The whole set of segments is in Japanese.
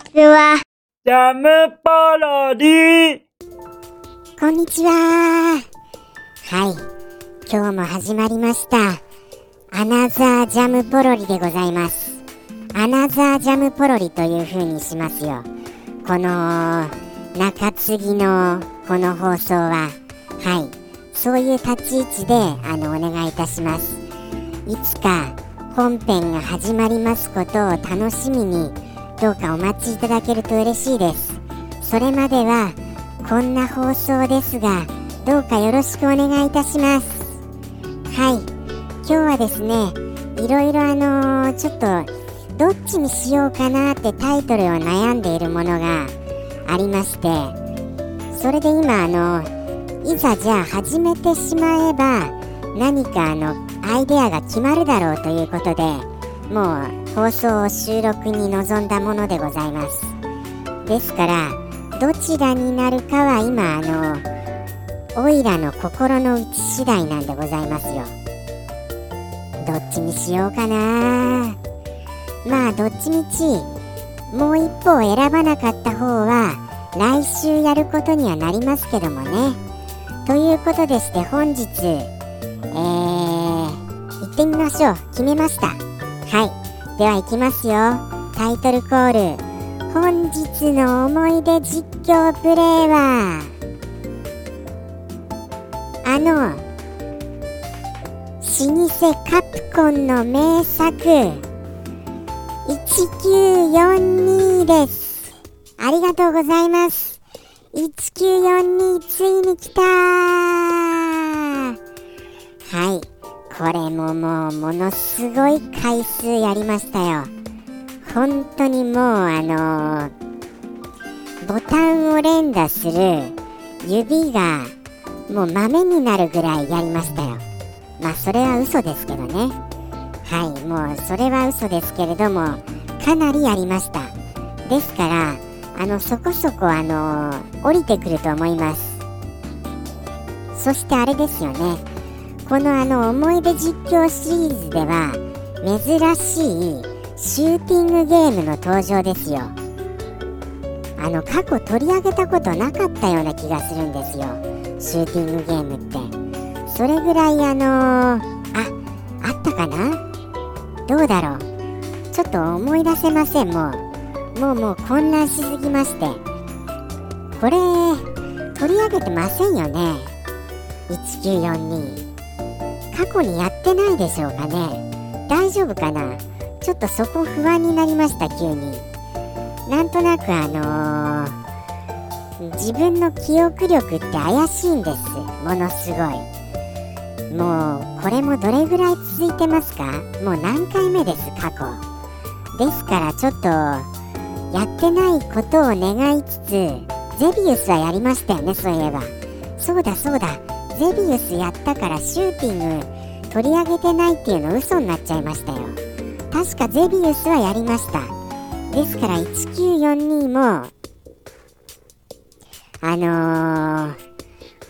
ちは。ジャムパロディこんにちは。はい。今日も始まりました。アナザージャムポロリでございます。アナザージャムポロリという風にしますよ。この中継ぎのこの放送は、はい。そういう立ち位置で、あの、お願いいたします。いつか本編が始まりますことを楽しみに、どうかお待ちいただけると嬉しいです。それまでは、こんな放送ですが、どうかよろしくお願いいたします。はい、今日はですね、いろいろあのーちょっと、どっちにしようかなってタイトルを悩んでいるものがありまして、それで今あの、いざじゃあ始めてしまえば、何かあの、アイデアが決まるだろうということで、もう放送収録に臨んだものでございます。ですから、どちらになるかは今あのオイラの心の内次第なんでございますよ。どっちにしようかな。まあどっちみちもう一歩を選ばなかった方は来週やることにはなりますけどもね。ということでして本日えー、行ってみましょう。決めました。はい。では行きますよ。タイトルコール。本日の思い出実況プレイはあの老舗カプコンの名作1942です。ありがとうございます。1942ついに来たはい。これももうものすごい回数やりましたよ。本当にもうあのボタンを連打する指がもう豆になるぐらいやりましたよ。まあそれは嘘ですけどね。はいもうそれは嘘ですけれどもかなりやりました。ですからあのそこそこあの降りてくると思います。そしてあれですよね。このあの思い出実況シリーズでは珍しいシューティングゲームの登場ですよ。あの過去取り上げたことなかったような気がするんですよ。シューティングゲームって。それぐらいあのー、ああったかな？どうだろう？ちょっと思い出せません。もうもうもう混乱しすぎまして。これ取り上げてませんよね。1942過去にやってないでしょうかね。大丈夫かな。ちょっとそこ不安になりました急に。なんとなくあのー、自分の記憶力って怪しいんです。ものすごい。もうこれもどれぐらい続いてますか？もう何回目です過去。ですからちょっとやってないことを願いつつゼビウスはやりましたよねそういえば。そうだそうだ。ゼビウスやったからシューティング取り上げてないっていうの嘘になっちゃいましたよ。確かゼビウスはやりました。ですから1942もあの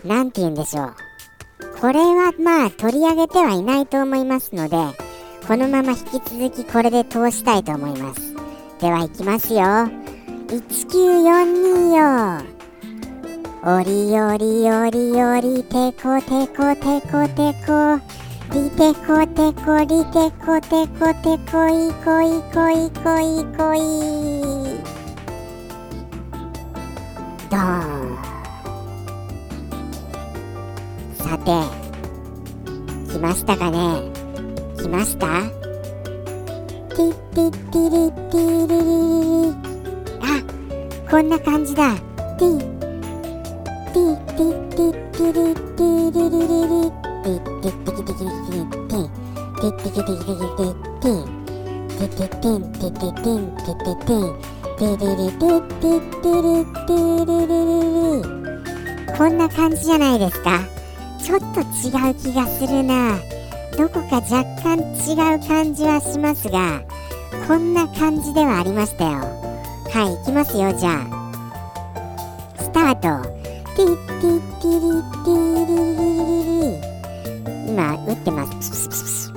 ー、て言うんでしょう。これはまあ取り上げてはいないと思いますのでこのまま引き続きこれで通したいと思います。では行きますよ。1942よ。おりおりおりおりてこてこてこてこりてこてこりてこてこてこいこいこいこいこいドーさて来ましたかね来ましたティッティッティリッティリリリあこんな感じだティッこんな感じじゃないですか。ちょっと違う気がするな。どこか若干違う感じはしますがこんな感じではありましたよ。はいいきますよじゃあ。スタート。ティティティリティリリリリ今打ってます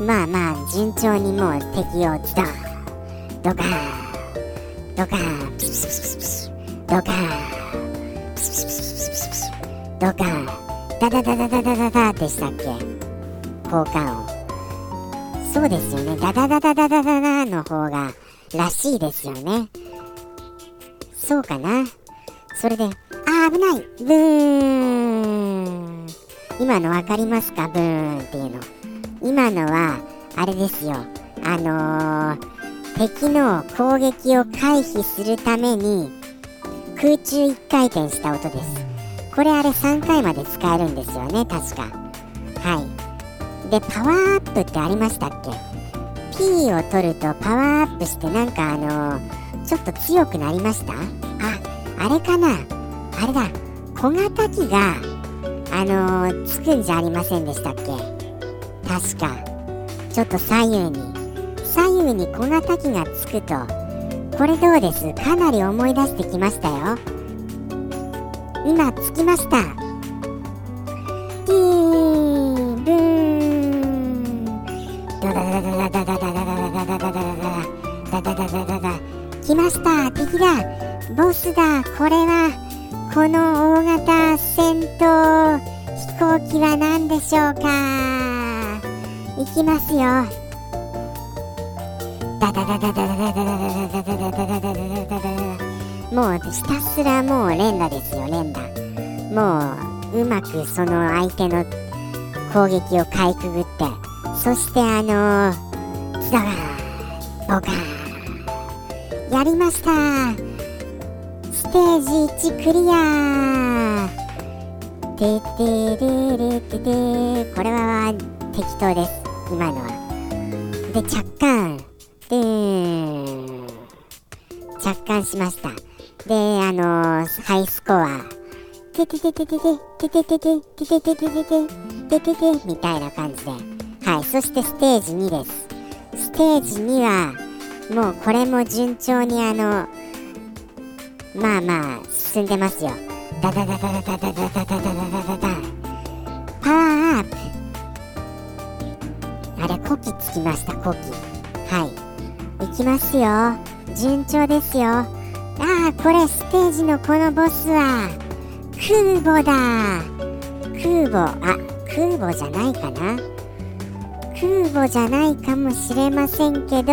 まあまあ順調にもう敵をズドンドカーンドカーンドカーンドカーンダダダダダダダダでしたっけ効果音そうですよねダダダダダダダの方がらしいですよね。そうかな。それで、あー危ないブーン今の分かりますか？ブーンっていうの。今のは、あれですよ。あのー、敵の攻撃を回避するために、空中1回転した音です。これあれ3回まで使えるんですよね、確か。はい。で、パワーアップってありましたっけ？キーを取るとパワーアップしてなんかあのー、ちょっと強くなりました？ああれかな？あれだ。小型機があのー、つくんじゃありませんでしたっけ？確か。ちょっと左右に。左右に小型機がつくと。これどうです？かなり思い出してきましたよ。今着きました。ター敵だボスだこれはこの大型戦闘飛行機は何でしょうか。いきますよ。ダダダダダダダダダダダダダダダダもうひたすらもう連打ですよ連打もううまくその相手の攻撃をかいくぐってそしてあのーズドカーボカーンやりました。ステージ1クリア。ててれれててこれは適当です。今のは。で着艦。で着艦しました。であのー、ハイスコア。てててててててててててててててててみたいな感じで。はいそしてステージ2です。ステージ2はもうこれも順調にあのまあまあ進んでますよ。ダダダダダダダダダダダダダパワーアップ。あれコキつきましたコキはい。いきますよ。順調ですよ。ああこれステージのこのボスは空母だ。空母あ空母じゃないかな。空母じゃないかもしれませんけど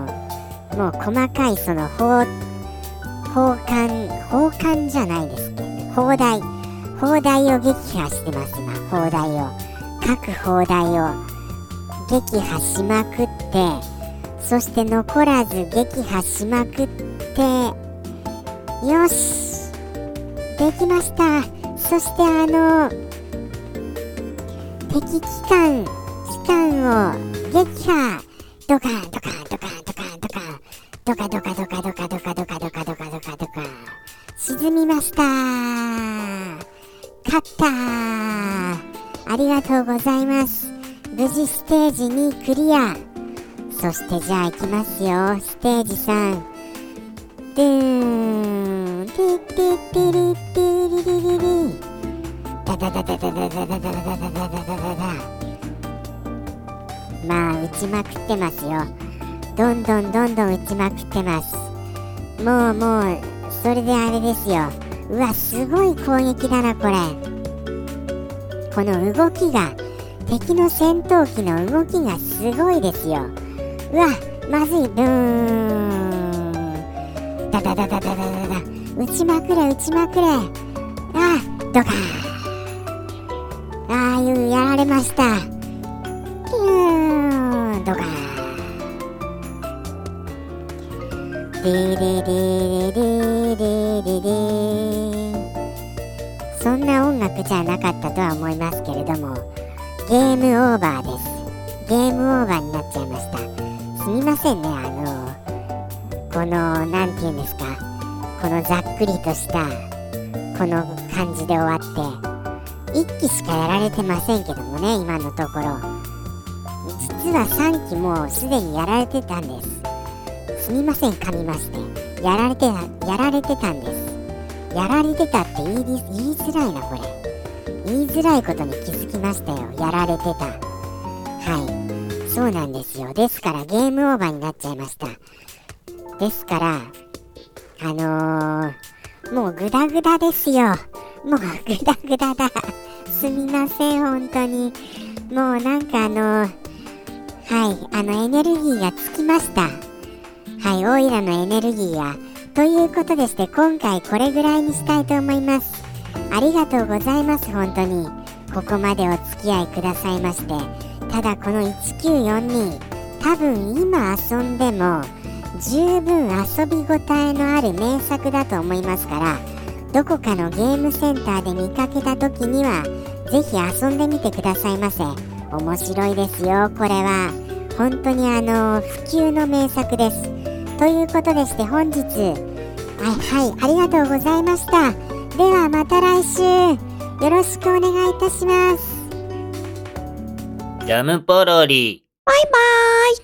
もう細かいその砲砲艦砲艦じゃないですけど砲台砲台を撃破してます今。砲台を。各砲台を。撃破しまくってそして残らず撃破しまくってよし。できました。そしてあの敵機関機関を撃破。ドカンドカンドカンドカンドカン。ドカドカドカドカドカドカドカドカドカドカ。沈みました。勝った。ありがとうございます。無事ステージ2クリア。そしてじゃあ行きますよ。ステージ3ドゥーン。ティティティリティリリリリ。ダダダダダダダダダダダダダダダダ。まあ打ちまくってますよ。どんどんどんどん打ちまくってます。もうもうそれであれですよ。うわすごい攻撃だなこれ。この動きが敵の戦闘機の動きがすごいですよ。うわまずいブーン。ダダダダダダダダ。打ちまくれ打ちまくれ。あドカーン。ああいうやられました。キューン。ドカーデそんな音楽じゃなかったとは思いますけれどもゲームオーバーですゲームオーバーになっちゃいましたすみませんねあのこの何て言うんですかこのざっくりとしたこの感じで終わって1期しかやられてませんけどもね今のところ実は3期もうすでにやられてたんですすみません噛みまして。やられてやられてたんです。やられてたって言い言いづらいなこれ。言いづらいことに気づきましたよ。やられてた。はい。そうなんですよ。ですからゲームオーバーになっちゃいました。ですからあのー、もうグダグダですよ。もうグダグダだ。すみません本当に。もうなんかあのー、はい。あのエネルギーがつきました。オイラのエネルギーがということでして今回これぐらいにしたいと思います。ありがとうございます本当に。ここまでお付き合いくださいまして。ただこの1942多分今遊んでも十分遊びごたえのある名作だと思いますからどこかのゲームセンターで見かけた時にはぜひ遊んでみてくださいませ。面白いですよこれは。本当にあの普及の名作です。ということでして本日はいはいありがとうございました。ではまた来週よろしくお願いいたします。ジャムポロリ。バイバーイ